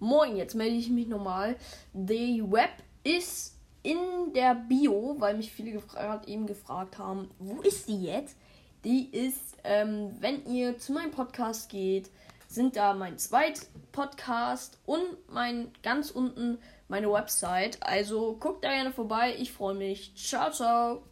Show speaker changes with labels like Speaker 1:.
Speaker 1: Moin, jetzt melde ich mich nochmal. Die Web ist in der Bio, weil mich viele gefragt, eben gefragt haben, wo ist die jetzt? Die ist, ähm, wenn ihr zu meinem Podcast geht, sind da mein zweit Podcast und mein ganz unten meine Website. Also guckt da gerne vorbei. Ich freue mich. Ciao, ciao.